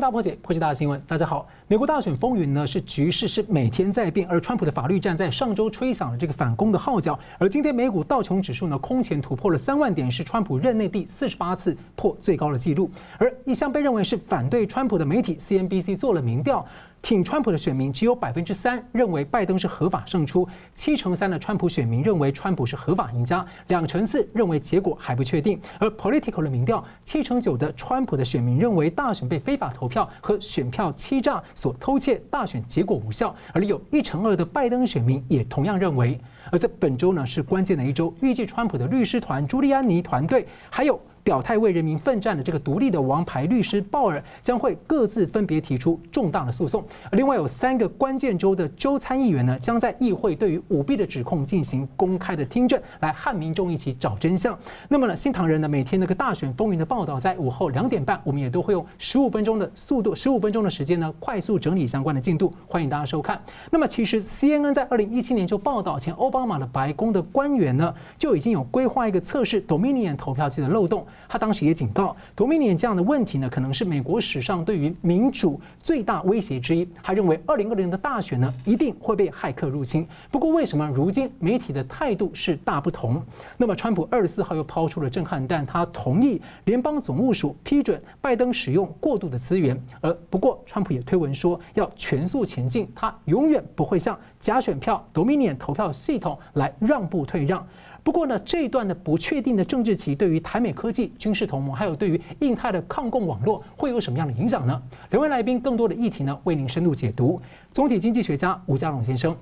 大破解，破解大新闻。大家好，美国大选风云呢是局势是每天在变，而川普的法律战在上周吹响了这个反攻的号角，而今天美股道琼指数呢空前突破了三万点，是川普任内第四十八次破最高的纪录。而一向被认为是反对川普的媒体 CNBC 做了民调。挺川普的选民只有百分之三认为拜登是合法胜出，七成三的川普选民认为川普是合法赢家，两成四认为结果还不确定。而 Political 的民调，七成九的川普的选民认为大选被非法投票和选票欺诈所偷窃，大选结果无效。而有一成二的拜登选民也同样认为。而在本周呢是关键的一周，预计川普的律师团朱利安尼团队还有。表态为人民奋战的这个独立的王牌律师鲍尔将会各自分别提出重大的诉讼。另外有三个关键州的州参议员呢，将在议会对于舞弊的指控进行公开的听证，来和民众一起找真相。那么呢，新唐人呢每天那个大选风云的报道，在午后两点半，我们也都会用十五分钟的速度，十五分钟的时间呢，快速整理相关的进度，欢迎大家收看。那么其实 CNN 在二零一七年就报道，前奥巴马的白宫的官员呢就已经有规划一个测试 Dominion 投票机的漏洞。他当时也警告，Dominion 这样的问题呢，可能是美国史上对于民主最大威胁之一。他认为，二零二零的大选呢，一定会被骇客入侵。不过，为什么如今媒体的态度是大不同？那么，川普二十四号又抛出了震撼弹，他同意联邦总务署批准拜登使用过度的资源。而不过，川普也推文说要全速前进，他永远不会向假选票 Dominion 投票系统来让步退让。不过呢，这一段的不确定的政治期，对于台美科技、军事同盟，还有对于印太的抗共网络，会有什么样的影响呢？两位来宾更多的议题呢，为您深度解读。总体经济学家吴家龙先生，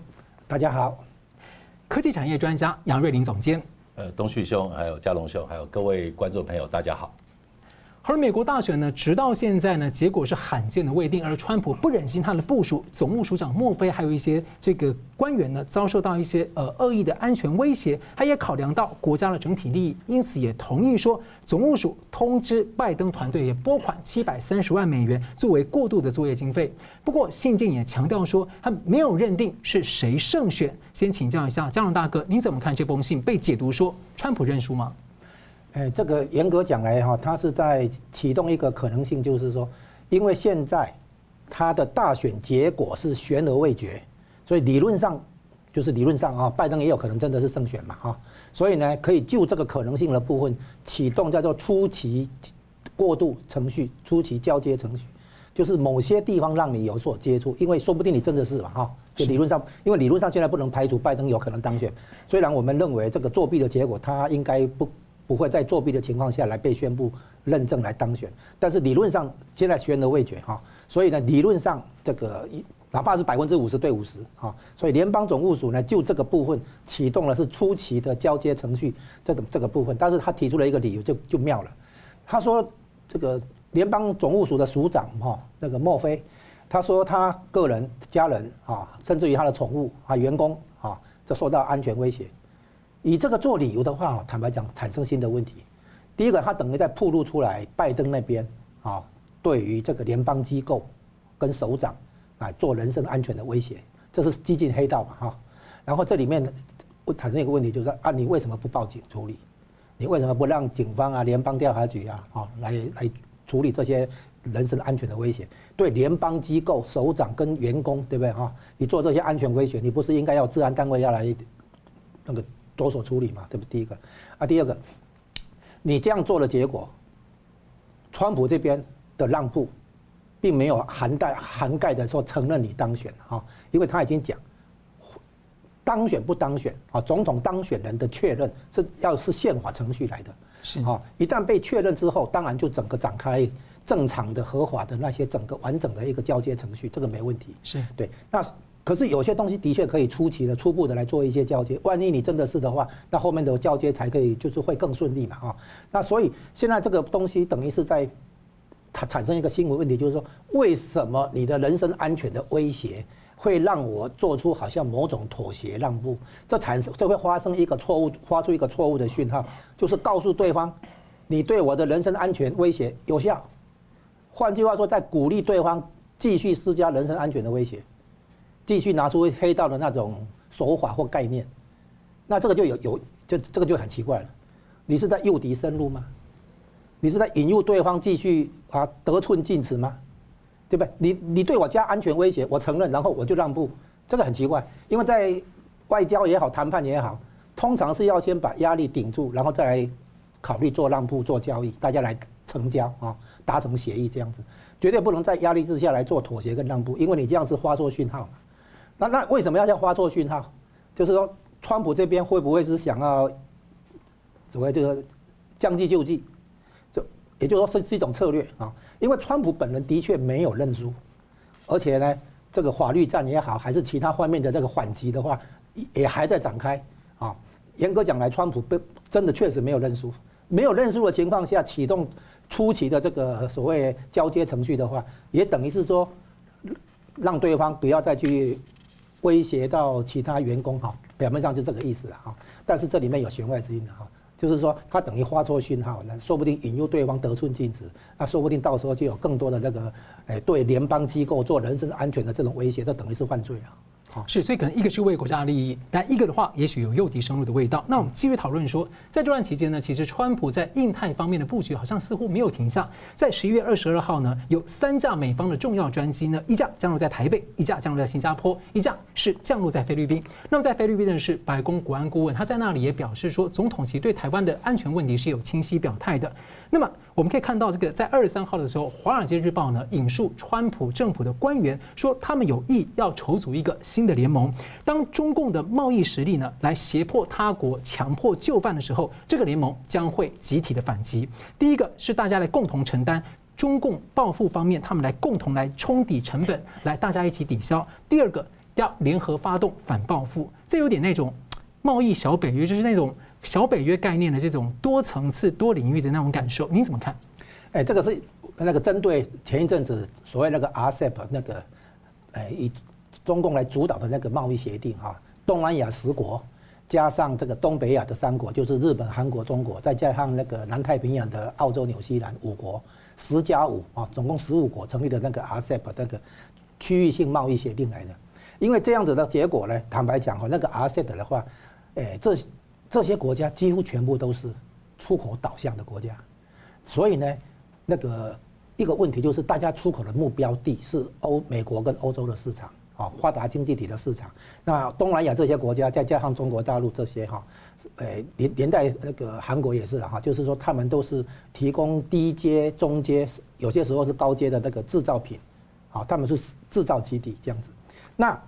大家好；科技产业专家杨瑞林总监，呃，东旭兄，还有家龙兄，还有各位观众朋友，大家好。而美国大选呢，直到现在呢，结果是罕见的未定。而川普不忍心他的部署总务署长莫菲，还有一些这个官员呢，遭受到一些呃恶意的安全威胁。他也考量到国家的整体利益，因此也同意说，总务署通知拜登团队也拨款七百三十万美元作为过渡的作业经费。不过信件也强调说，他没有认定是谁胜选。先请教一下江龙大哥，您怎么看这封信被解读说川普认输吗？哎，这个严格讲来哈，他是在启动一个可能性，就是说，因为现在他的大选结果是悬而未决，所以理论上就是理论上啊，拜登也有可能真的是胜选嘛哈，所以呢，可以就这个可能性的部分启动叫做初期过渡程序、初期交接程序，就是某些地方让你有所接触，因为说不定你真的是嘛哈，就理论上，因为理论上现在不能排除拜登有可能当选，虽然我们认为这个作弊的结果他应该不。不会在作弊的情况下来被宣布认证来当选，但是理论上现在悬而未决哈，所以呢，理论上这个一哪怕是百分之五十对五十哈，所以联邦总务署呢就这个部分启动了是初期的交接程序这个这个部分，但是他提出了一个理由就就妙了，他说这个联邦总务署的署长哈那个莫菲，他说他个人家人啊甚至于他的宠物啊员工啊就受到安全威胁。以这个做理由的话，坦白讲，产生新的问题。第一个，他等于在暴露出来，拜登那边啊，对于这个联邦机构跟首长啊，做人身安全的威胁，这是激进黑道嘛哈。然后这里面会产生一个问题，就是啊，你为什么不报警处理？你为什么不让警方啊、联邦调查局啊，啊，来来处理这些人身安全的威胁？对联邦机构首长跟员工，对不对哈？你做这些安全威胁，你不是应该要治安单位要来那个？着手处理嘛，这不第一个，啊，第二个，你这样做的结果，川普这边的让步，并没有涵盖涵盖的说承认你当选啊，因为他已经讲，当选不当选啊，总统当选人的确认是要是宪法程序来的，是。啊，一旦被确认之后，当然就整个展开正常的合法的那些整个完整的一个交接程序，这个没问题，是。对，那。可是有些东西的确可以初期的、初步的来做一些交接。万一你真的是的话，那后面的交接才可以，就是会更顺利嘛啊。那所以现在这个东西等于是在它产生一个新闻问题，就是说为什么你的人身安全的威胁会让我做出好像某种妥协让步？这产生这会发生一个错误，发出一个错误的讯号，就是告诉对方你对我的人身安全威胁有效。换句话说，在鼓励对方继续施加人身安全的威胁。继续拿出黑道的那种手法或概念，那这个就有有就这个就很奇怪了。你是在诱敌深入吗？你是在引诱对方继续啊得寸进尺吗？对不对？你你对我加安全威胁，我承认，然后我就让步，这个很奇怪，因为在外交也好，谈判也好，通常是要先把压力顶住，然后再来考虑做让步、做交易，大家来成交啊，达成协议这样子，绝对不能在压力之下来做妥协跟让步，因为你这样子发错讯号嘛。那那为什么要叫发错讯号？就是说，川普这边会不会是想要所谓这个将计就计？就也就是说是是一种策略啊，因为川普本人的确没有认输，而且呢，这个法律战也好，还是其他方面的这个反击的话，也还在展开啊。严格讲来，川普不真的确实没有认输，没有认输的情况下启动初期的这个所谓交接程序的话，也等于是说让对方不要再去威胁到其他员工哈，表面上就这个意思了哈。但是这里面有弦外之音的哈。就是说，他等于发错讯号，那说不定引诱对方得寸进尺，那说不定到时候就有更多的这个，哎，对联邦机构做人身安全的这种威胁，这等于是犯罪啊。是，所以可能一个是为国家利益，但一个的话，也许有诱敌深入的味道。那我们继续讨论说，在这段期间呢，其实川普在印太方面的布局好像似乎没有停下。在十一月二十二号呢，有三架美方的重要专机呢，一架降落在台北，一架降落在新加坡，一架是降落在菲律宾。那么在菲律宾的是白宫国安顾问，他在那里也表示说，总统其实对台湾的安全问题是有清晰表态的。那么我们可以看到，这个在二十三号的时候，《华尔街日报》呢引述川普政府的官员说，他们有意要筹组一个新的联盟。当中共的贸易实力呢来胁迫他国强迫就范的时候，这个联盟将会集体的反击。第一个是大家来共同承担中共报复方面，他们来共同来冲抵成本，来大家一起抵消。第二个要联合发动反报复，这有点那种贸易小北约，就是那种。小北约概念的这种多层次、多领域的那种感受，您怎么看？哎，这个是那个针对前一阵子所谓那个 RCEP 那个，哎，以中共来主导的那个贸易协定啊，东南亚十国加上这个东北亚的三国，就是日本、韩国、中国，再加上那个南太平洋的澳洲、纽西兰五国，十加五啊，总共十五国成立的那个 RCEP 那个区域性贸易协定来的。因为这样子的结果呢，坦白讲哈，那个 RCEP 的话，哎，这。这些国家几乎全部都是出口导向的国家，所以呢，那个一个问题就是，大家出口的目标地是欧美国跟欧洲的市场啊，发达经济体的市场。那东南亚这些国家，再加上中国大陆这些哈，呃，连连带那个韩国也是哈，就是说他们都是提供低阶、中阶，有些时候是高阶的那个制造品，啊，他们是制造基地这样子。那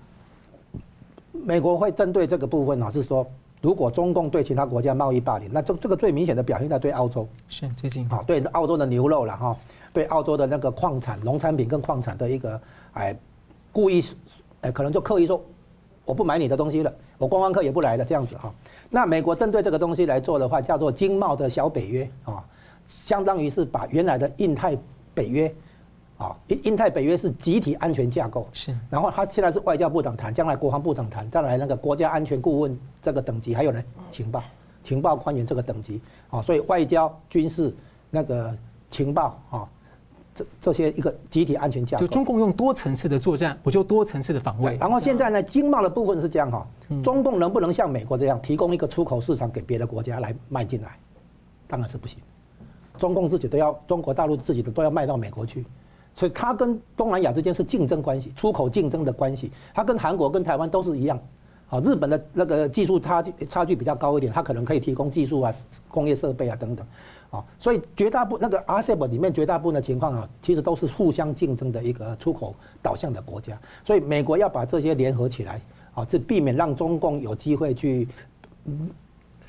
美国会针对这个部分呢，是说。如果中共对其他国家贸易霸凌，那这这个最明显的表现在对澳洲，是最近啊，对澳洲的牛肉了哈，对澳洲的那个矿产、农产品跟矿产的一个哎，故意哎，可能就刻意说，我不买你的东西了，我观光客也不来了这样子哈。那美国针对这个东西来做的话，叫做经贸的小北约啊，相当于是把原来的印太北约。啊，印印太北约是集体安全架构，是。然后他现在是外交部长谈，将来国防部长谈，再来那个国家安全顾问这个等级，还有呢情报情报官员这个等级，啊，所以外交军事那个情报啊，这这些一个集体安全架构。就中共用多层次的作战，我就多层次的防卫。然后现在呢，经贸的部分是这样哈，中共能不能像美国这样提供一个出口市场给别的国家来卖进来？当然是不行，中共自己都要，中国大陆自己的都要卖到美国去。所以它跟东南亚之间是竞争关系，出口竞争的关系。它跟韩国、跟台湾都是一样。好，日本的那个技术差距差距比较高一点，它可能可以提供技术啊、工业设备啊等等。啊，所以绝大部那个 RCEP 里面绝大部分的情况啊，其实都是互相竞争的一个出口导向的国家。所以美国要把这些联合起来，啊，这避免让中共有机会去。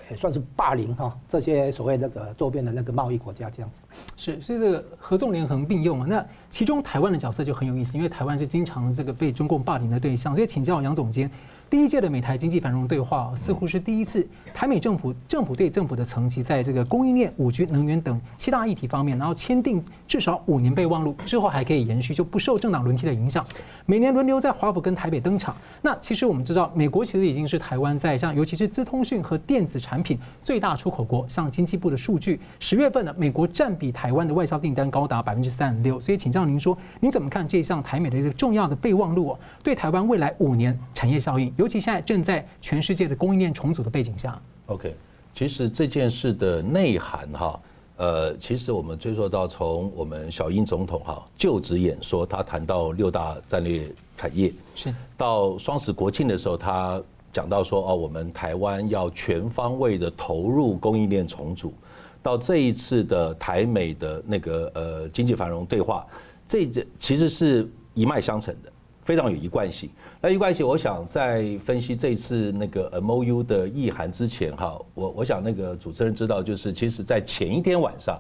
也算是霸凌哈，这些所谓那个周边的那个贸易国家这样子，是，所以这个合纵连横并用啊。那其中台湾的角色就很有意思，因为台湾是经常这个被中共霸凌的对象，所以请教杨总监。第一届的美台经济繁荣对话似乎是第一次，台美政府政府对政府的层级在这个供应链、五 G、能源等七大议题方面，然后签订至少五年备忘录，之后还可以延续，就不受政党轮替的影响。每年轮流在华府跟台北登场。那其实我们知道，美国其实已经是台湾在像尤其是资通讯和电子产品最大出口国。像经济部的数据，十月份呢，美国占比台湾的外销订单高达百分之三十六。所以请教您说，您怎么看这项台美的这个重要的备忘录，对台湾未来五年产业效应？尤其现在正在全世界的供应链重组的背景下，OK，其实这件事的内涵哈，呃，其实我们追溯到从我们小英总统哈就职演说，他谈到六大战略产业，是。到双十国庆的时候，他讲到说哦，我们台湾要全方位的投入供应链重组，到这一次的台美的那个呃经济繁荣对话，这这其实是一脉相承的。非常有一贯性。那一贯性，我想在分析这次那个 MOU 的意涵之前，哈，我我想那个主持人知道，就是其实在前一天晚上，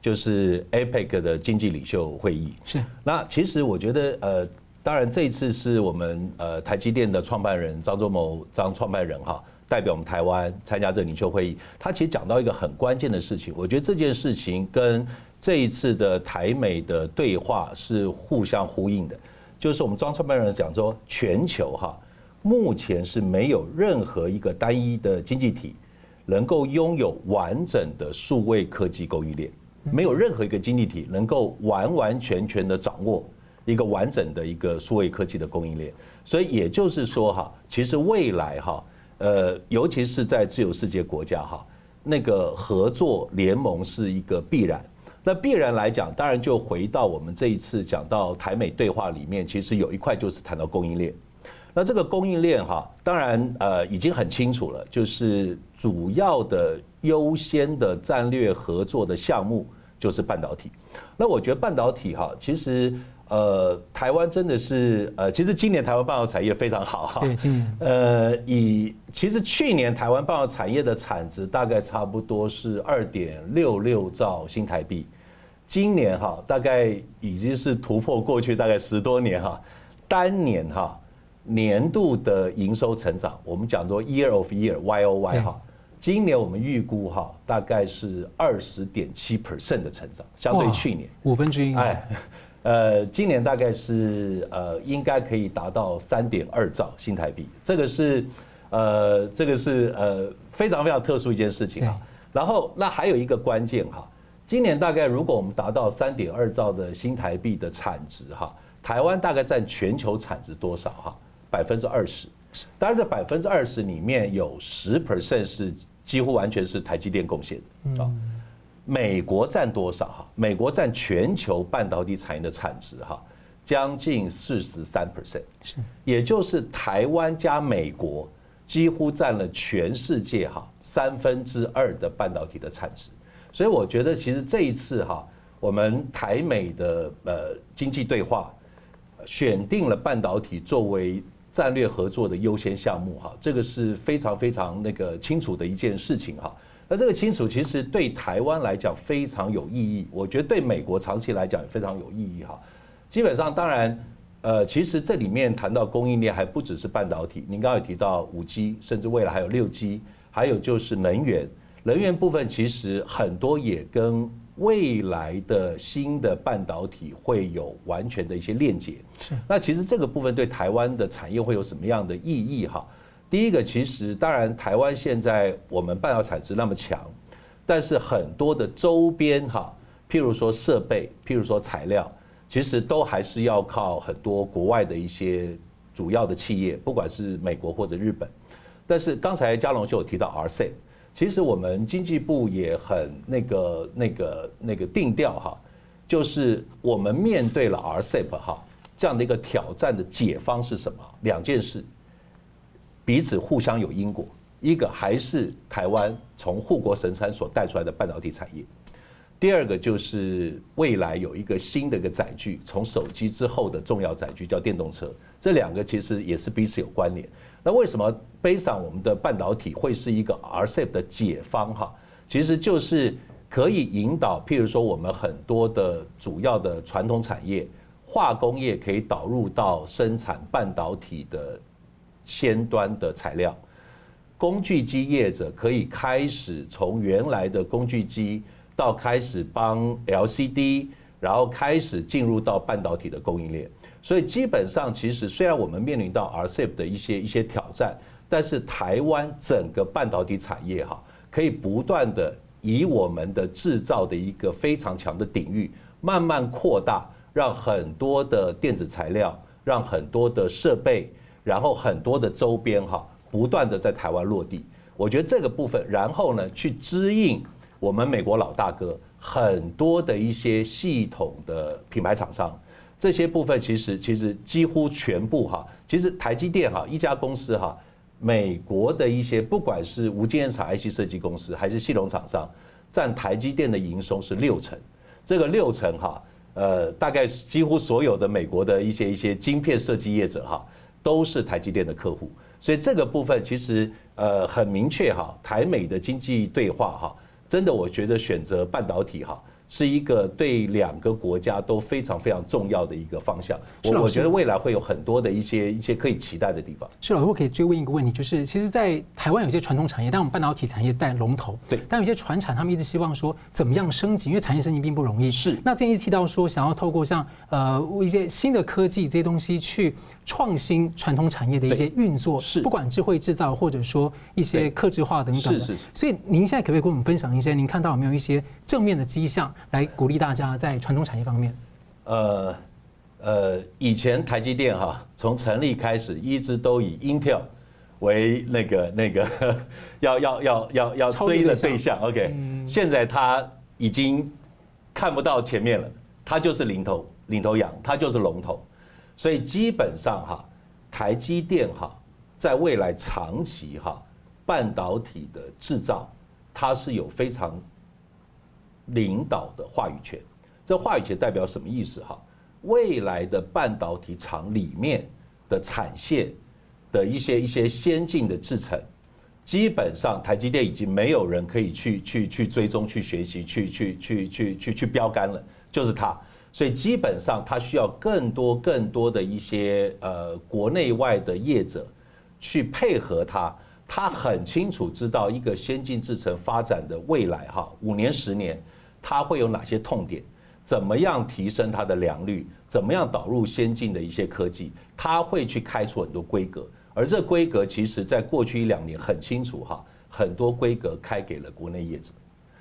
就是 APEC 的经济领袖会议。是。那其实我觉得，呃，当然这一次是我们呃台积电的创办人张忠谋张创办人哈，代表我们台湾参加这个领袖会议。他其实讲到一个很关键的事情，我觉得这件事情跟这一次的台美的对话是互相呼应的。就是我们庄创办人讲说，全球哈目前是没有任何一个单一的经济体能够拥有完整的数位科技供应链，没有任何一个经济体能够完完全全的掌握一个完整的一个数位科技的供应链。所以也就是说哈，其实未来哈，呃，尤其是在自由世界国家哈，那个合作联盟是一个必然。那必然来讲，当然就回到我们这一次讲到台美对话里面，其实有一块就是谈到供应链。那这个供应链哈，当然呃已经很清楚了，就是主要的优先的战略合作的项目就是半导体。那我觉得半导体哈，其实呃台湾真的是呃，其实今年台湾半导体产业非常好哈。对，今年。呃，以其实去年台湾半导体产业的产值大概差不多是二点六六兆新台币。今年哈，大概已经是突破过去大概十多年哈，单年哈年度的营收成长，我们讲做 year of year Y O Y 哈，今年我们预估哈大概是二十点七 percent 的成长，相对去年五分之一哎，呃，今年大概是呃应该可以达到三点二兆新台币，这个是呃这个是呃非常非常特殊一件事情啊。然后那还有一个关键哈。今年大概如果我们达到三点二兆的新台币的产值哈，台湾大概占全球产值多少哈？百分之二十。当然这百分之二十里面有十 percent 是几乎完全是台积电贡献的啊。美国占多少哈？美国占全球半导体产业的产值哈，将近四十三 percent。是，也就是台湾加美国几乎占了全世界哈三分之二的半导体的产值。所以我觉得，其实这一次哈，我们台美的呃经济对话，选定了半导体作为战略合作的优先项目哈，这个是非常非常那个清楚的一件事情哈。那这个清楚其实对台湾来讲非常有意义，我觉得对美国长期来讲也非常有意义哈。基本上，当然，呃，其实这里面谈到供应链还不只是半导体，您刚刚有提到五 G，甚至未来还有六 G，还有就是能源。能源部分其实很多也跟未来的新的半导体会有完全的一些链接。是。那其实这个部分对台湾的产业会有什么样的意义哈？第一个，其实当然台湾现在我们半导体产值那么强，但是很多的周边哈，譬如说设备，譬如说材料，其实都还是要靠很多国外的一些主要的企业，不管是美国或者日本。但是刚才佳龙就有提到 RCEP。其实我们经济部也很那个、那个、那个定调哈，就是我们面对了 RCEP 哈这样的一个挑战的解方是什么？两件事，彼此互相有因果。一个还是台湾从护国神山所带出来的半导体产业，第二个就是未来有一个新的一个载具，从手机之后的重要载具叫电动车。这两个其实也是彼此有关联。那为什么背上我们的半导体会是一个 RCEP 的解方哈？其实就是可以引导，譬如说我们很多的主要的传统产业，化工业可以导入到生产半导体的先端的材料，工具机业者可以开始从原来的工具机到开始帮 LCD，然后开始进入到半导体的供应链。所以基本上，其实虽然我们面临到 RCEP 的一些一些挑战，但是台湾整个半导体产业哈，可以不断的以我们的制造的一个非常强的领域，慢慢扩大，让很多的电子材料，让很多的设备，然后很多的周边哈，不断的在台湾落地。我觉得这个部分，然后呢，去支应我们美国老大哥很多的一些系统的品牌厂商，这些部分其实其实几乎全部哈，其实台积电哈一家公司哈，美国的一些不管是无晶圆厂 IC 设计公司还是系统厂商，占台积电的营收是六成，这个六成哈，呃，大概几乎所有的美国的一些一些晶片设计业者哈，都是台积电的客户，所以这个部分其实呃很明确哈，台美的经济对话哈。真的，我觉得选择半导体哈，是一个对两个国家都非常非常重要的一个方向。我我觉得未来会有很多的一些一些可以期待的地方。是老师，我可以追问一个问题，就是其实，在台湾有些传统产业，但我们半导体产业带龙头，对，但有些传产他们一直希望说怎么样升级，因为产业升级并不容易。是。那建议提到说，想要透过像呃一些新的科技这些东西去。创新传统产业的一些运作，是不管智慧制造或者说一些客制化等等的，是是。所以您现在可不可以跟我们分享一些您看到有没有一些正面的迹象，来鼓励大家在传统产业方面？呃呃，以前台积电哈，从成立开始一直都以 Intel 为那个那个 要要要要要追的对象，OK，现在他已经看不到前面了，它就是领头领头羊，它就是龙头。所以基本上哈，台积电哈，在未来长期哈，半导体的制造，它是有非常领导的话语权。这话语权代表什么意思哈？未来的半导体厂里面的产线的一些一些先进的制程，基本上台积电已经没有人可以去去去追踪、去学习、去去去去去去标杆了，就是它。所以基本上，它需要更多更多的一些呃国内外的业者去配合它。他很清楚知道一个先进制程发展的未来哈，五年十年，它会有哪些痛点？怎么样提升它的良率？怎么样导入先进的一些科技？它会去开出很多规格，而这规格其实在过去一两年很清楚哈，很多规格开给了国内业者。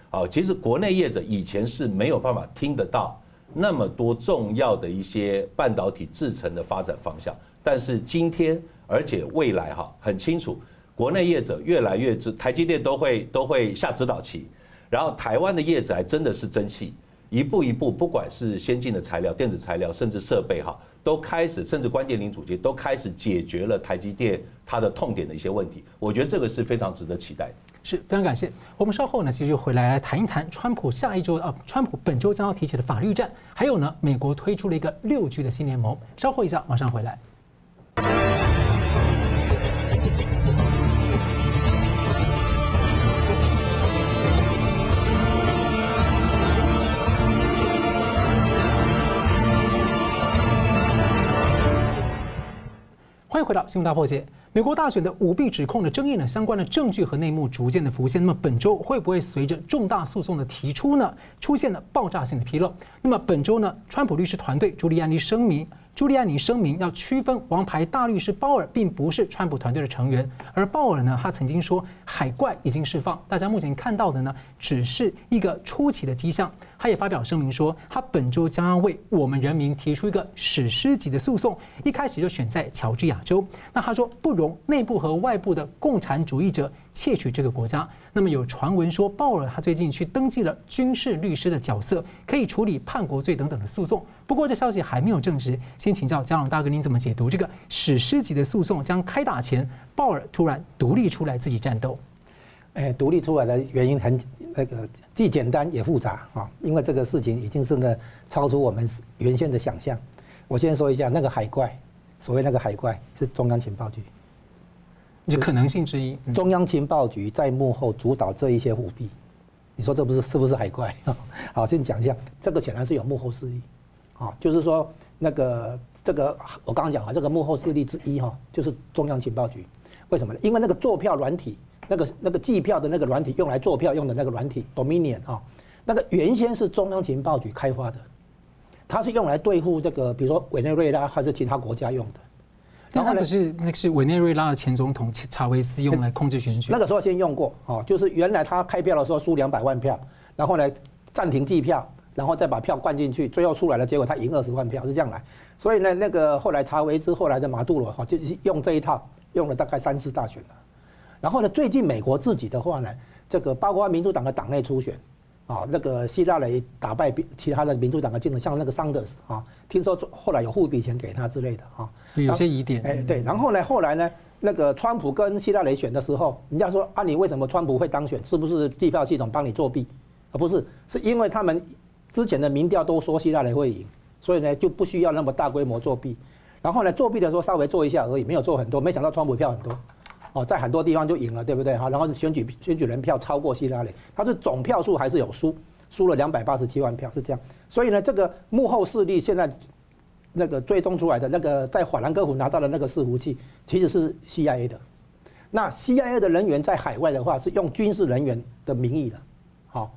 好，其实国内业者以前是没有办法听得到。那么多重要的一些半导体制程的发展方向，但是今天，而且未来哈很清楚，国内业者越来越知，台积电都会都会下指导棋，然后台湾的业者还真的是争气，一步一步，不管是先进的材料、电子材料，甚至设备哈，都开始，甚至关键零组件都开始解决了台积电它的痛点的一些问题，我觉得这个是非常值得期待。是非常感谢。我们稍后呢，继续回来来谈一谈川普下一周啊，川普本周将要提起的法律战，还有呢，美国推出了一个六 G 的新联盟。稍后一下，马上回来。迎回到新闻大破解。美国大选的舞弊指控的争议呢，相关的证据和内幕逐渐的浮现。那么本周会不会随着重大诉讼的提出呢，出现了爆炸性的纰漏？那么本周呢，川普律师团队朱利安尼声明。朱利安尼声明要区分，王牌大律师鲍尔并不是川普团队的成员，而鲍尔呢，他曾经说海怪已经释放，大家目前看到的呢，只是一个初期的迹象。他也发表声明说，他本周将要为我们人民提出一个史诗级的诉讼，一开始就选在乔治亚州。那他说不容内部和外部的共产主义者窃取这个国家。那么有传闻说，鲍尔他最近去登记了军事律师的角色，可以处理叛国罪等等的诉讼。不过这消息还没有证实。先请教佳龙大哥，您怎么解读这个史诗级的诉讼将开打前，鲍尔突然独立出来自己战斗？哎，独立出来的原因很那个既简单也复杂啊，因为这个事情已经是呢超出我们原先的想象。我先说一下那个海怪，所谓那个海怪是中央情报局。就可能性之一，中央情报局在幕后主导这一些舞弊，你说这不是是不是海怪？好，先讲一下，这个显然是有幕后势力，啊，就是说那个这个我刚刚讲啊，这个幕后势力之一哈，就是中央情报局，为什么呢？因为那个坐票软体，那个那个计票的那个软体，用来做票用的那个软体 Dominion 啊，那个原先是中央情报局开发的，它是用来对付这个，比如说委内瑞拉还是其他国家用的。然后不是那个是委内瑞拉的前总统查韦斯用来控制选举。那个时候先用过哦，就是原来他开票的时候输两百万票，然后呢暂停计票，然后再把票灌进去，最后出来的结果他赢二十万票是这样来。所以呢，那个后来查韦斯后来的马杜罗哈就是用这一套，用了大概三次大选了。然后呢，最近美国自己的话呢，这个包括民主党的党内初选，啊，那个希拉雷打败其他的民主党的竞争，像那个桑德斯啊，听说后来有付笔钱给他之类的啊，有些疑点。哎，对，然后呢，后来呢，那个川普跟希拉雷选的时候，人家说啊，你为什么川普会当选？是不是计票系统帮你作弊？啊不是，是因为他们之前的民调都说希拉雷会赢，所以呢就不需要那么大规模作弊。然后呢，作弊的时候稍微做一下而已，没有做很多。没想到川普票很多。哦，在很多地方就赢了，对不对？哈，然后选举选举人票超过希拉里，他是总票数还是有输，输了两百八十七万票，是这样。所以呢，这个幕后势力现在那个追踪出来的那个在法兰克福拿到的那个伺服器，其实是 CIA 的。那 CIA 的人员在海外的话是用军事人员的名义的，好，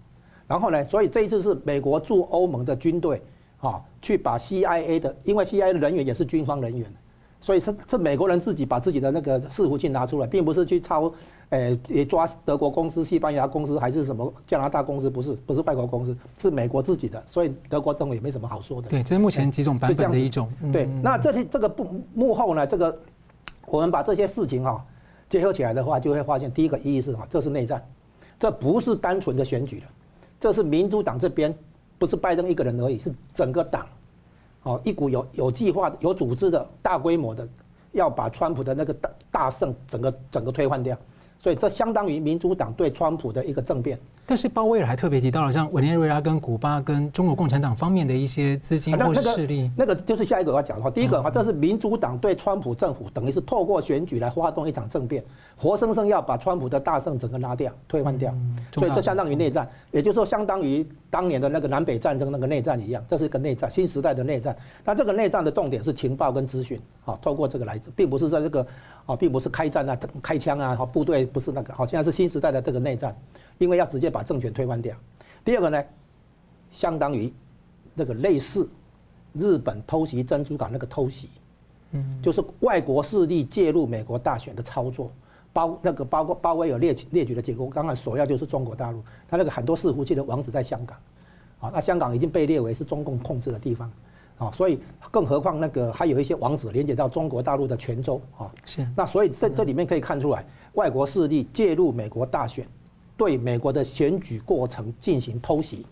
然后呢，所以这一次是美国驻欧盟的军队，啊，去把 CIA 的，因为 CIA 的人员也是军方人员。所以是是美国人自己把自己的那个伺服器拿出来，并不是去抄，诶也抓德国公司、西班牙公司还是什么加拿大公司，不是不是外国公司，是美国自己的。所以德国政府也没什么好说的。对，这是目前几种版本的一种。对，那这些这个幕幕后呢，这个我们把这些事情哈结合起来的话，就会发现第一个意义是什么，这是内战，这不是单纯的选举了，这是民主党这边不是拜登一个人而已，是整个党。哦，一股有有计划、有组织的大规模的，要把川普的那个大大胜整个整个推换掉，所以这相当于民主党对川普的一个政变。但是鲍威尔还特别提到了像委内瑞拉跟古巴跟中国共产党方面的一些资金或者势力，那个就是下一个我要讲的话。第一个的话，这是民主党对川普政府等于是透过选举来发动一场政变，活生生要把川普的大胜整个拉掉、推翻掉。所以这相当于内战，也就是说相当于当年的那个南北战争那个内战一样，这是一个内战，新时代的内战。那这个内战的重点是情报跟资讯，好，透过这个来，并不是在这个啊，并不是开战啊、开枪啊，好，部队不是那个，好，现在是新时代的这个内战。因为要直接把政权推翻掉。第二个呢，相当于那个类似日本偷袭珍珠港那个偷袭，嗯，就是外国势力介入美国大选的操作，包那个包括鲍威尔列列举的结果，刚刚首要就是中国大陆，他那个很多伺服器的网址在香港，啊，那香港已经被列为是中共控制的地方，啊，所以更何况那个还有一些网址连接到中国大陆的泉州，啊，是，那所以这这里面可以看出来，外国势力介入美国大选。对美国的选举过程进行偷袭，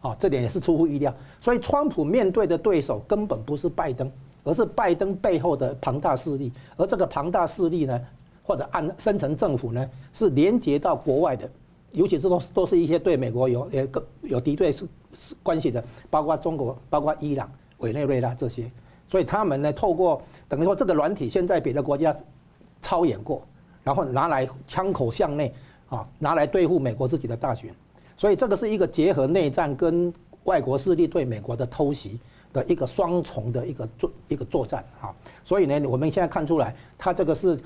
啊，这点也是出乎意料。所以，川普面对的对手根本不是拜登，而是拜登背后的庞大势力。而这个庞大势力呢，或者暗深层政府呢，是连接到国外的，尤其是都都是一些对美国有也更有敌对是关系的，包括中国、包括伊朗、委内瑞拉这些。所以他们呢，透过等于说这个软体，现在别的国家操演过，然后拿来枪口向内。啊，拿来对付美国自己的大选，所以这个是一个结合内战跟外国势力对美国的偷袭的一个双重的一个作一个作战啊。所以呢，我们现在看出来，它这个是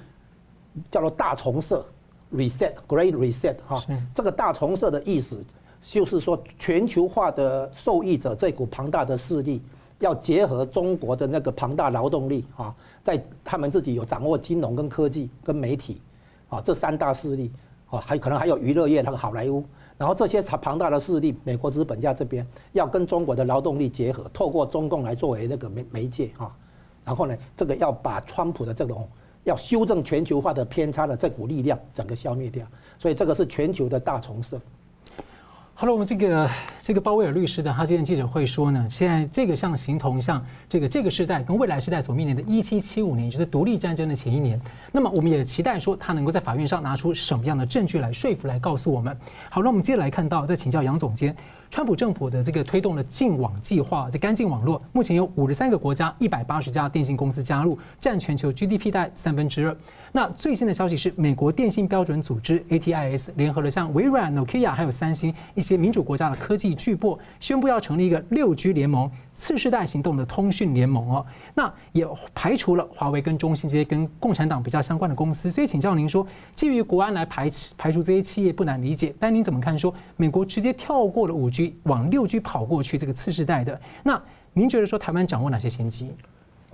叫做大重设 （reset，great reset） 哈。这个大重设的意思就是说，全球化的受益者这股庞大的势力，要结合中国的那个庞大劳动力啊，在他们自己有掌握金融跟科技跟媒体啊这三大势力。还可能还有娱乐业那个好莱坞，然后这些庞大的势力，美国资本家这边要跟中国的劳动力结合，透过中共来作为那个媒媒介啊，然后呢，这个要把川普的这种要修正全球化的偏差的这股力量整个消灭掉，所以这个是全球的大重生。好了，我们这个这个鲍威尔律师呢，他今天记者会说呢，现在这个像形同像这个这个时代跟未来时代所面临的1775年，也就是独立战争的前一年。那么我们也期待说他能够在法院上拿出什么样的证据来说服，来告诉我们。好，那我们接着来看到，再请教杨总监。川普政府的这个推动的净网计划，这干净网络，目前有五十三个国家一百八十家电信公司加入，占全球 GDP 大概三分之二。那最新的消息是，美国电信标准组织 ATIS 联合了像微软、Nokia 还有三星一一些民主国家的科技巨擘，宣布要成立一个六 G 联盟。次世代行动的通讯联盟哦，那也排除了华为跟中兴这些跟共产党比较相关的公司，所以请教您说，基于国安来排排除这些企业不难理解，但您怎么看？说美国直接跳过了五 G 往六 G 跑过去这个次世代的，那您觉得说台湾掌握哪些先机？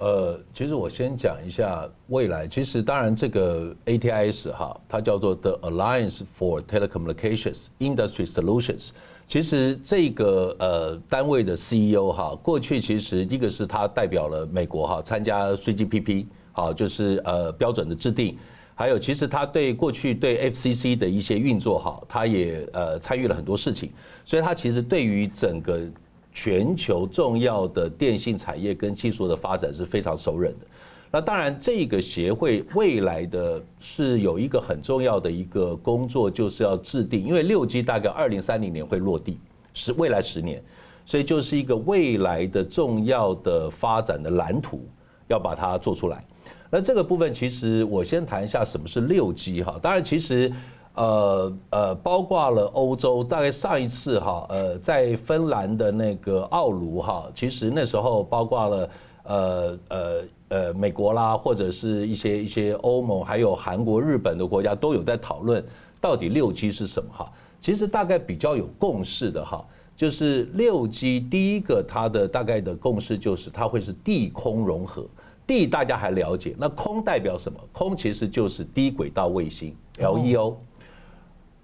呃，其实我先讲一下未来，其实当然这个 ATIS 哈，它叫做 The Alliance for Telecommunications Industry Solutions。其实这个呃单位的 CEO 哈，过去其实一个是他代表了美国哈参加 CGPP 好，就是呃标准的制定，还有其实他对过去对 FCC 的一些运作哈，他也呃参与了很多事情，所以他其实对于整个全球重要的电信产业跟技术的发展是非常熟稔的。那当然，这个协会未来的是有一个很重要的一个工作，就是要制定，因为六 G 大概二零三零年会落地，是未来十年，所以就是一个未来的重要的发展的蓝图，要把它做出来。那这个部分，其实我先谈一下什么是六 G 哈。当然，其实呃呃，包括了欧洲，大概上一次哈，呃，在芬兰的那个奥卢哈，其实那时候包括了呃呃。呃，美国啦，或者是一些一些欧盟，还有韩国、日本的国家都有在讨论到底六 G 是什么哈。其实大概比较有共识的哈，就是六 G 第一个它的大概的共识就是它会是地空融合。地大家还了解，那空代表什么？空其实就是低轨道卫星 LEO，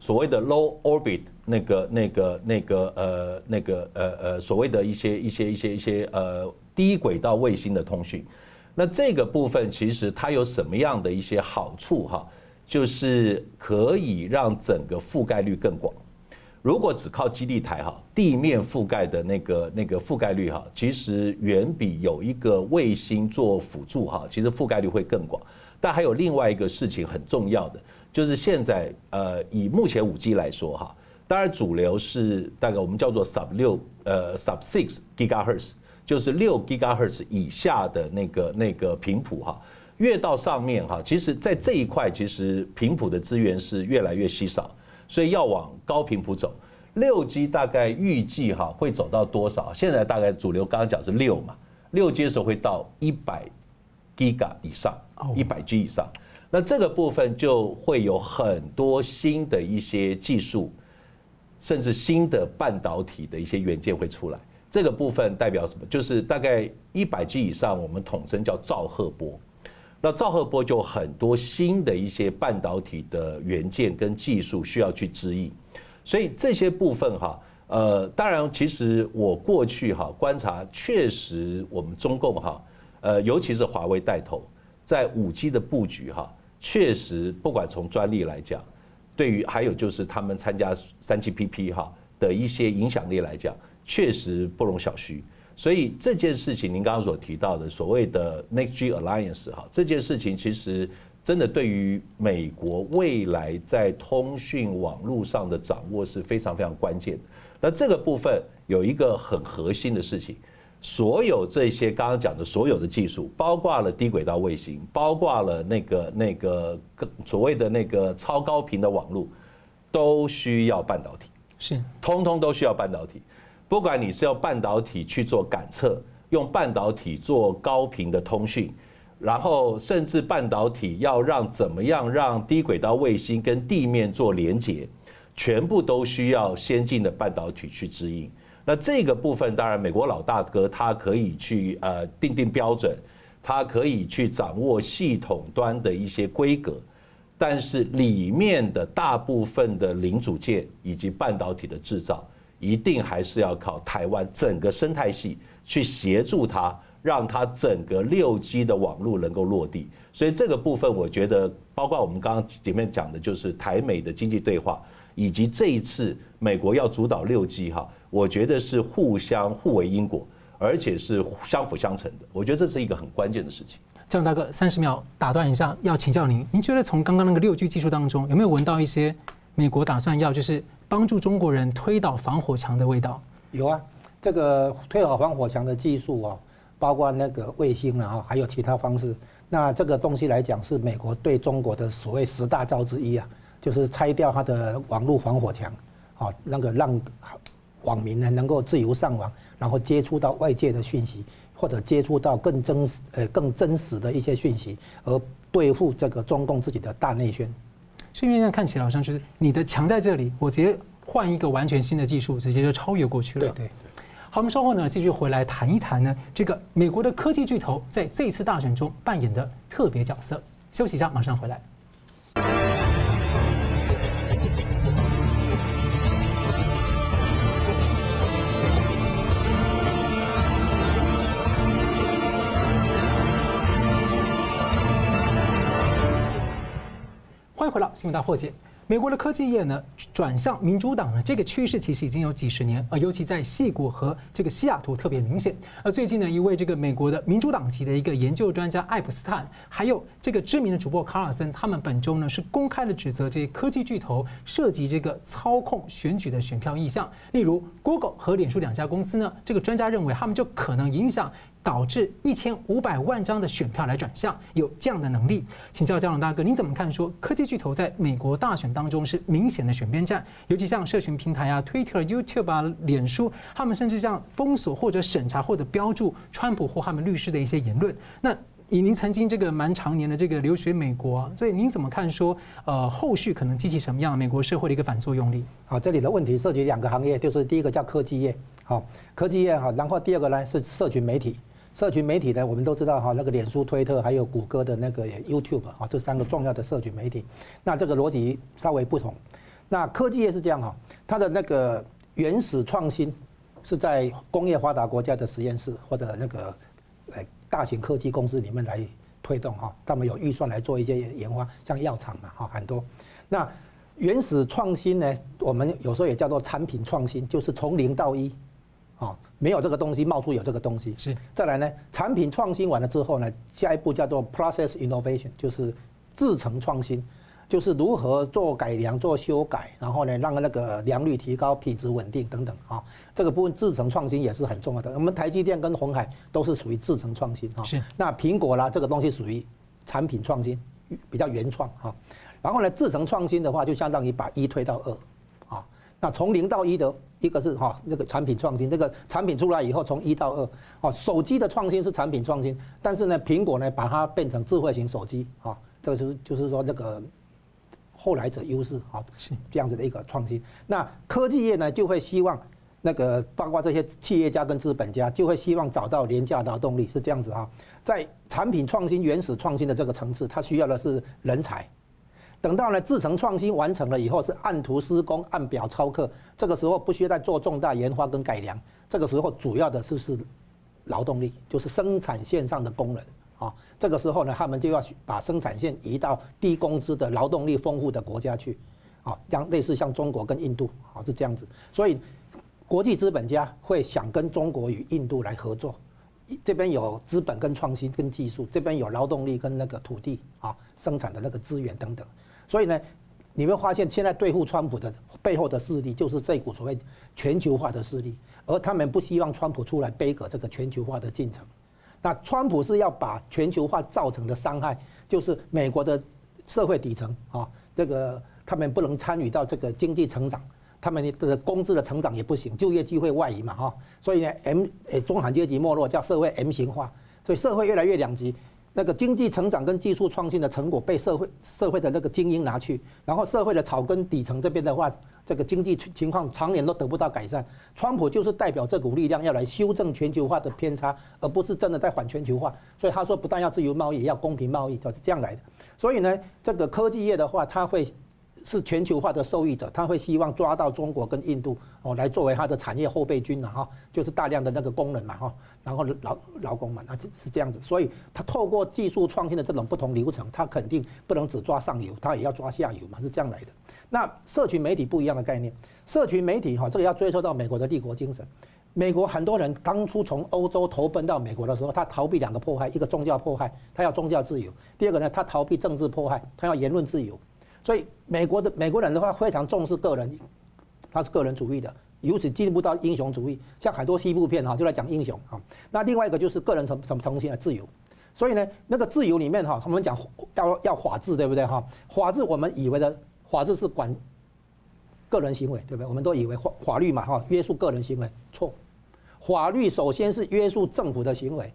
所谓的 low orbit 那个那个那个呃那个呃呃所谓的一些一些一些一些呃低轨道卫星的通讯。那这个部分其实它有什么样的一些好处哈？就是可以让整个覆盖率更广。如果只靠基地台哈，地面覆盖的那个那个覆盖率哈，其实远比有一个卫星做辅助哈，其实覆盖率会更广。但还有另外一个事情很重要的，就是现在呃以目前五 G 来说哈，当然主流是大概我们叫做 sub 六呃 sub six gigahertz。就是六 gigahertz 以下的那个那个频谱哈，越到上面哈，其实在这一块其实频谱的资源是越来越稀少，所以要往高频谱走。六 G 大概预计哈会走到多少？现在大概主流刚刚讲是六嘛，六 G 的时候会到一百 Giga 以上，一百 G 以上。那这个部分就会有很多新的一些技术，甚至新的半导体的一些元件会出来。这个部分代表什么？就是大概一百 G 以上，我们统称叫兆赫波。那兆赫波就很多新的一些半导体的元件跟技术需要去支应，所以这些部分哈，呃，当然，其实我过去哈观察，确实我们中共哈，呃，尤其是华为带头在五 G 的布局哈，确实不管从专利来讲，对于还有就是他们参加三 GPP 哈的一些影响力来讲。确实不容小觑，所以这件事情您刚刚所提到的所谓的 Next G Alliance 哈，这件事情其实真的对于美国未来在通讯网络上的掌握是非常非常关键的。那这个部分有一个很核心的事情，所有这些刚刚讲的所有的技术，包括了低轨道卫星，包括了那个那个所谓的那个超高频的网络，都需要半导体，是，通通都需要半导体。不管你是用半导体去做感测，用半导体做高频的通讯，然后甚至半导体要让怎么样让低轨道卫星跟地面做连接，全部都需要先进的半导体去支应。那这个部分当然美国老大哥他可以去呃定定标准，他可以去掌握系统端的一些规格，但是里面的大部分的零组件以及半导体的制造。一定还是要靠台湾整个生态系去协助它，让它整个六 G 的网络能够落地。所以这个部分，我觉得包括我们刚刚前面讲的，就是台美的经济对话，以及这一次美国要主导六 G 哈，我觉得是互相互为因果，而且是相辅相成的。我觉得这是一个很关键的事情。这样大哥，三十秒打断一下，要请教您，您觉得从刚刚那个六 G 技术当中，有没有闻到一些美国打算要就是？帮助中国人推倒防火墙的味道有啊，这个推倒防火墙的技术啊，包括那个卫星啊，还有其他方式。那这个东西来讲，是美国对中国的所谓十大招之一啊，就是拆掉它的网络防火墙，好，那个让网民呢能够自由上网，然后接触到外界的讯息，或者接触到更真实呃更真实的一些讯息，而对付这个中共自己的大内宣。所以现在看起来好像就是你的墙在这里，我直接换一个完全新的技术，直接就超越过去了。对对。好，我们稍后呢继续回来谈一谈呢，这个美国的科技巨头在这次大选中扮演的特别角色。休息一下，马上回来。欢迎回到新闻大破解。美国的科技业呢，转向民主党呢，这个趋势其实已经有几十年，呃尤其在西谷和这个西雅图特别明显。而最近呢，一位这个美国的民主党籍的一个研究专家艾普斯坦，还有这个知名的主播卡尔森，他们本周呢是公开的指责这些科技巨头涉及这个操控选举的选票意向。例如，Google 和脸书两家公司呢，这个专家认为他们就可能影响。导致一千五百万张的选票来转向，有这样的能力，请教姜龙大哥，您怎么看？说科技巨头在美国大选当中是明显的选边站，尤其像社群平台啊，Twitter、YouTube 啊、脸书，他们甚至像封锁或者审查或者标注川普或他们律师的一些言论。那以您曾经这个蛮长年的这个留学美国，所以您怎么看？说呃，后续可能激起什么样美国社会的一个反作用力？好，这里的问题涉及两个行业，就是第一个叫科技业，好，科技业好，然后第二个呢是社群媒体。社群媒体呢，我们都知道哈，那个脸书、推特还有谷歌的那个 YouTube 啊，这三个重要的社群媒体。那这个逻辑稍微不同。那科技业是这样哈，它的那个原始创新是在工业发达国家的实验室或者那个呃大型科技公司里面来推动哈，他们有预算来做一些研发，像药厂嘛哈很多。那原始创新呢，我们有时候也叫做产品创新，就是从零到一。啊，没有这个东西冒出有这个东西是。再来呢，产品创新完了之后呢，下一步叫做 process innovation，就是制程创新，就是如何做改良、做修改，然后呢，让那个良率提高、品质稳定等等啊。这个部分制程创新也是很重要的。我们台积电跟鸿海都是属于制程创新啊。是。那苹果啦，这个东西属于产品创新，比较原创哈。然后呢，制程创新的话，就相当于把一推到二。啊那从零到一的一个是哈那个产品创新，这个产品出来以后从一到二，哦，手机的创新是产品创新，但是呢，苹果呢把它变成智慧型手机，啊，这个就是就是说那个后来者优势，啊，是这样子的一个创新。那科技业呢就会希望那个包括这些企业家跟资本家就会希望找到廉价劳动力，是这样子啊，在产品创新原始创新的这个层次，它需要的是人才。等到呢，制程创新完成了以后，是按图施工、按表操课。这个时候不需要再做重大研发跟改良。这个时候主要的就是劳动力，就是生产线上的工人啊。这个时候呢，他们就要把生产线移到低工资的劳动力丰富的国家去啊，像类似像中国跟印度啊，是这样子。所以国际资本家会想跟中国与印度来合作，这边有资本跟创新跟技术，这边有劳动力跟那个土地啊，生产的那个资源等等。所以呢，你会发现现在对付川普的背后的势力，就是这股所谓全球化的势力，而他们不希望川普出来背革这个全球化的进程。那川普是要把全球化造成的伤害，就是美国的社会底层啊，这个他们不能参与到这个经济成长，他们的工资的成长也不行，就业机会外移嘛哈。所以呢，M 诶中产阶级没落，叫社会 M 型化，所以社会越来越两极。那个经济成长跟技术创新的成果被社会社会的那个精英拿去，然后社会的草根底层这边的话，这个经济情况常年都得不到改善。川普就是代表这股力量要来修正全球化的偏差，而不是真的在反全球化。所以他说，不但要自由贸易，也要公平贸易，他是这样来的。所以呢，这个科技业的话，他会。是全球化的受益者，他会希望抓到中国跟印度哦，来作为他的产业后备军呐哈，就是大量的那个工人嘛哈，然后劳劳工嘛，那是这样子，所以他透过技术创新的这种不同流程，他肯定不能只抓上游，他也要抓下游嘛，是这样来的。那社群媒体不一样的概念，社群媒体哈，这个要追溯到美国的帝国精神。美国很多人当初从欧洲投奔到美国的时候，他逃避两个迫害，一个宗教迫害，他要宗教自由；第二个呢，他逃避政治迫害，他要言论自由。所以美国的美国人的话非常重视个人，他是个人主义的，由此进一步到英雄主义。像很多西部片哈，就来讲英雄啊。那另外一个就是个人什什么重新的自由。所以呢，那个自由里面哈，他们讲要要法治，对不对哈？法治我们以为的法治是管个人行为，对不对？我们都以为法法律嘛哈，约束个人行为，错。法律首先是约束政府的行为。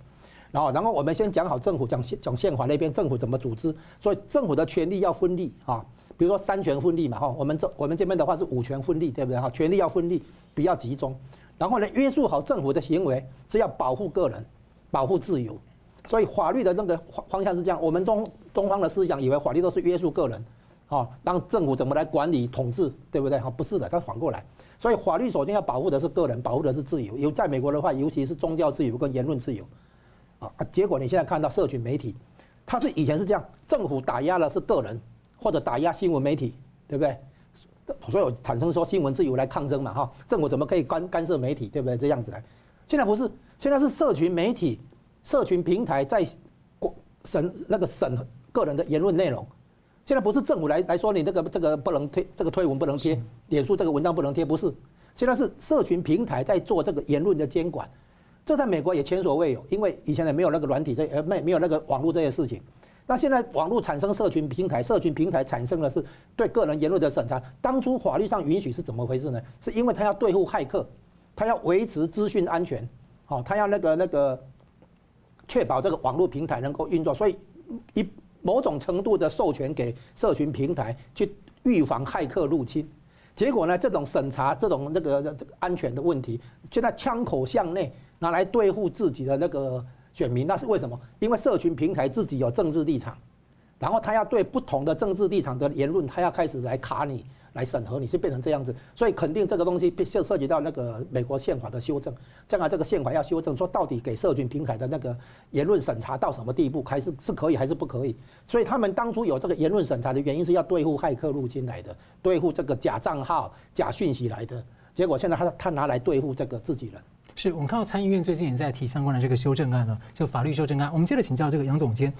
然后，然后我们先讲好政府讲宪讲宪法那边政府怎么组织，所以政府的权力要分立啊，比如说三权分立嘛哈，我们这我们这边的话是五权分立，对不对哈？权力要分立，比较集中。然后呢，约束好政府的行为是要保护个人，保护自由。所以法律的那个方向是这样。我们中东方的思想以为法律都是约束个人，啊，让政府怎么来管理统治，对不对哈？不是的，它反过来。所以法律首先要保护的是个人，保护的是自由。有在美国的话，尤其是宗教自由跟言论自由。啊，结果你现在看到社群媒体，它是以前是这样，政府打压的是个人，或者打压新闻媒体，对不对？所以我产生说新闻自由来抗争嘛，哈，政府怎么可以干干涉媒体，对不对？这样子来，现在不是，现在是社群媒体、社群平台在审那个审个人的言论内容。现在不是政府来来说你这个这个不能推，这个推文不能贴，脸书这个文章不能贴，不是。现在是社群平台在做这个言论的监管，这在美国也前所未有，因为以前也没有那个软体这呃没没有那个网络这些事情。那现在网络产生社群平台，社群平台产生的是对个人言论的审查。当初法律上允许是怎么回事呢？是因为他要对付骇客，他要维持资讯安全，好，他要那个那个确保这个网络平台能够运作，所以一某种程度的授权给社群平台去预防骇客入侵。结果呢，这种审查这种那个这个安全的问题，现在枪口向内拿来对付自己的那个。选民那是为什么？因为社群平台自己有政治立场，然后他要对不同的政治立场的言论，他要开始来卡你，来审核你，就变成这样子。所以肯定这个东西就涉及到那个美国宪法的修正，将来这个宪法要修正，说到底给社群平台的那个言论审查到什么地步，还是是可以还是不可以？所以他们当初有这个言论审查的原因是要对付骇客入侵来的，对付这个假账号、假讯息来的。结果现在他他拿来对付这个自己人。是我们看到参议院最近也在提相关的这个修正案了，就法律修正案。我们接着请教这个杨总监，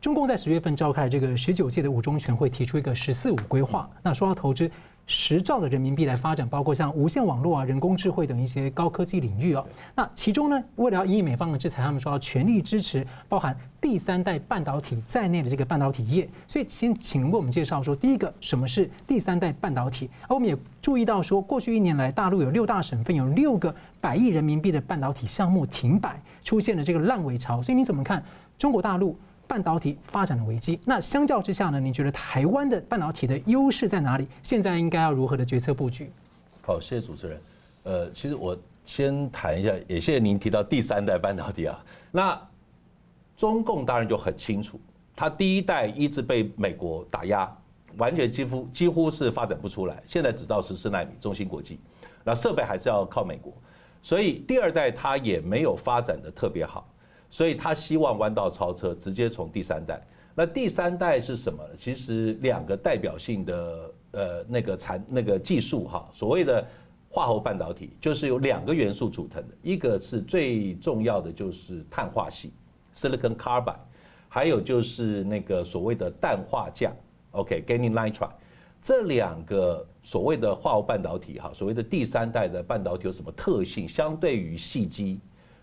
中共在十月份召开这个十九届的五中全会，提出一个“十四五”规划，那说到投资十兆的人民币来发展，包括像无线网络啊、人工智慧等一些高科技领域哦。那其中呢，为了要因应美方的制裁，他们说要全力支持包含第三代半导体在内的这个半导体业。所以先请为我们介绍说，第一个什么是第三代半导体？而我们也注意到说，过去一年来，大陆有六大省份有六个百亿人民币的半导体项目停摆，出现了这个烂尾潮。所以你怎么看中国大陆？半导体发展的危机，那相较之下呢？你觉得台湾的半导体的优势在哪里？现在应该要如何的决策布局？好，谢谢主持人。呃，其实我先谈一下，也谢谢您提到第三代半导体啊。那中共当然就很清楚，它第一代一直被美国打压，完全几乎几乎是发展不出来。现在只到十四纳米，中芯国际，那设备还是要靠美国，所以第二代它也没有发展的特别好。所以他希望弯道超车，直接从第三代。那第三代是什么？其实两个代表性的呃那个产那个技术哈，所谓的化合半导体，就是由两个元素组成的，一个是最重要的就是碳化系 （silicon carbide），还有就是那个所谓的氮化镓 （OK，gallium nitride）。这两个所谓的化合半导体哈，所谓的第三代的半导体有什么特性？相对于矽基，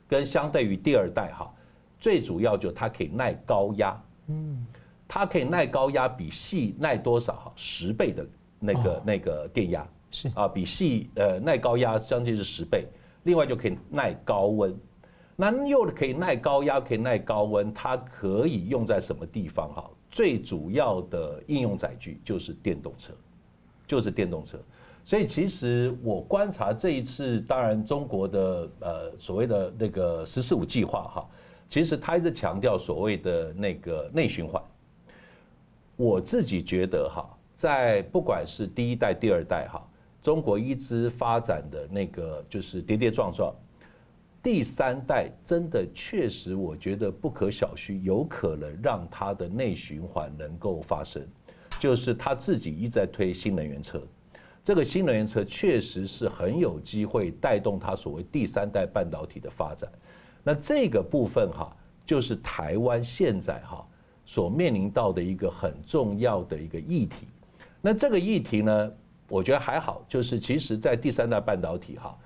跟相对于第二代哈。最主要就它可以耐高压，嗯，它可以耐高压，比细耐多少？哈，十倍的那个那个电压是啊，比细呃耐高压将近是十倍。另外就可以耐高温，那又可以耐高压，可以耐高温，它可以用在什么地方？哈，最主要的应用载具就是电动车，就是电动车。所以其实我观察这一次，当然中国的呃所谓的那个“十四五”计划哈。其实他一直强调所谓的那个内循环，我自己觉得哈，在不管是第一代、第二代哈，中国一直发展的那个就是跌跌撞撞，第三代真的确实我觉得不可小觑，有可能让它的内循环能够发生，就是他自己一直在推新能源车，这个新能源车确实是很有机会带动它所谓第三代半导体的发展。那这个部分哈，就是台湾现在哈所面临到的一个很重要的一个议题。那这个议题呢，我觉得还好，就是其实在第三代半导体哈，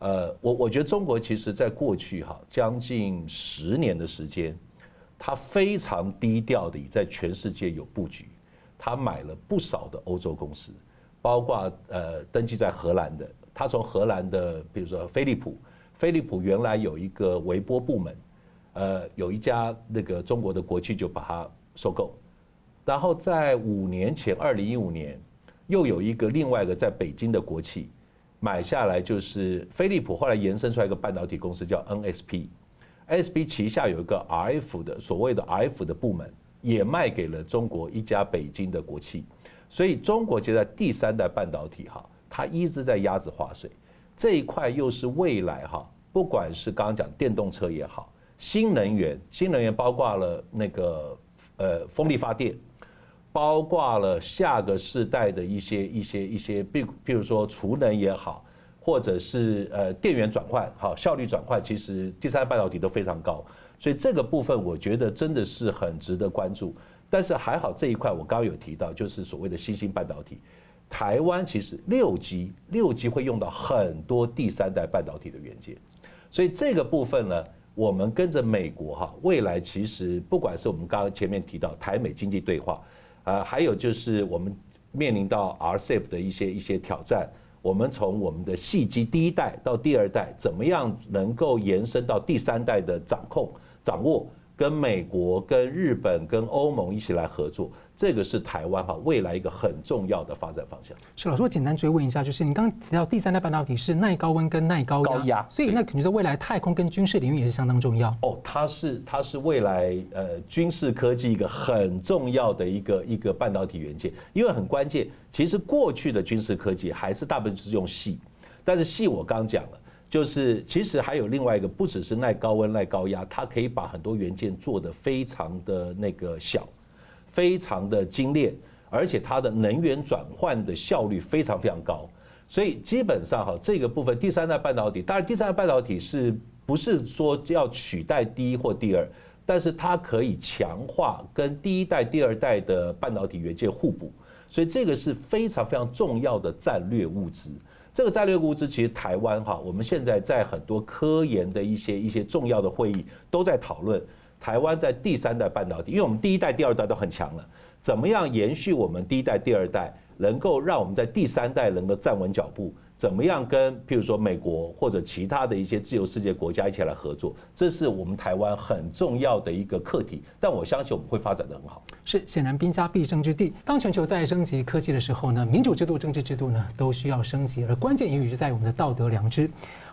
呃，我我觉得中国其实在过去哈将近十年的时间，它非常低调的在全世界有布局，它买了不少的欧洲公司，包括呃登记在荷兰的，他从荷兰的比如说飞利浦。飞利浦原来有一个微波部门，呃，有一家那个中国的国企就把它收购，然后在五年前，二零一五年，又有一个另外一个在北京的国企买下来，就是飞利浦后来延伸出来一个半导体公司叫 NXP，NXP 旗下有一个 RF 的所谓的 RF 的部门，也卖给了中国一家北京的国企，所以中国现在第三代半导体哈，它一直在鸭子划水。这一块又是未来哈，不管是刚刚讲电动车也好，新能源，新能源包括了那个呃风力发电，包括了下个世代的一些一些一些，比比如说储能也好，或者是呃电源转换好效率转换，其实第三代半导体都非常高，所以这个部分我觉得真的是很值得关注。但是还好这一块我刚刚有提到，就是所谓的新兴半导体，台湾其实六 G 六 G 会用到很多第三代半导体的元件，所以这个部分呢。我们跟着美国哈，未来其实不管是我们刚刚前面提到台美经济对话，啊，还有就是我们面临到 RCEP 的一些一些挑战，我们从我们的细机第一代到第二代，怎么样能够延伸到第三代的掌控掌握？跟美国、跟日本、跟欧盟一起来合作，这个是台湾哈未来一个很重要的发展方向。是老师，我简单追问一下，就是你刚刚提到第三代半导体是耐高温跟耐高压，所以那肯定在未来太空跟军事领域也是相当重要。哦，它是它是未来呃军事科技一个很重要的一个一个半导体元件，因为很关键。其实过去的军事科技还是大部分是用细，但是细我刚刚讲了。就是其实还有另外一个，不只是耐高温、耐高压，它可以把很多元件做得非常的那个小，非常的精炼，而且它的能源转换的效率非常非常高。所以基本上哈，这个部分第三代半导体，当然第三代半导体是不是说要取代第一或第二，但是它可以强化跟第一代、第二代的半导体元件互补，所以这个是非常非常重要的战略物资。这个战略物资其实台湾哈，我们现在在很多科研的一些一些重要的会议都在讨论台湾在第三代半导体，因为我们第一代、第二代都很强了，怎么样延续我们第一代、第二代，能够让我们在第三代能够站稳脚步？怎么样跟譬如说美国或者其他的一些自由世界国家一起来合作？这是我们台湾很重要的一个课题。但我相信我们会发展的很好。是，显然兵家必争之地。当全球在升级科技的时候呢，民主制度、政治制度呢都需要升级，而关键也许是在我们的道德良知。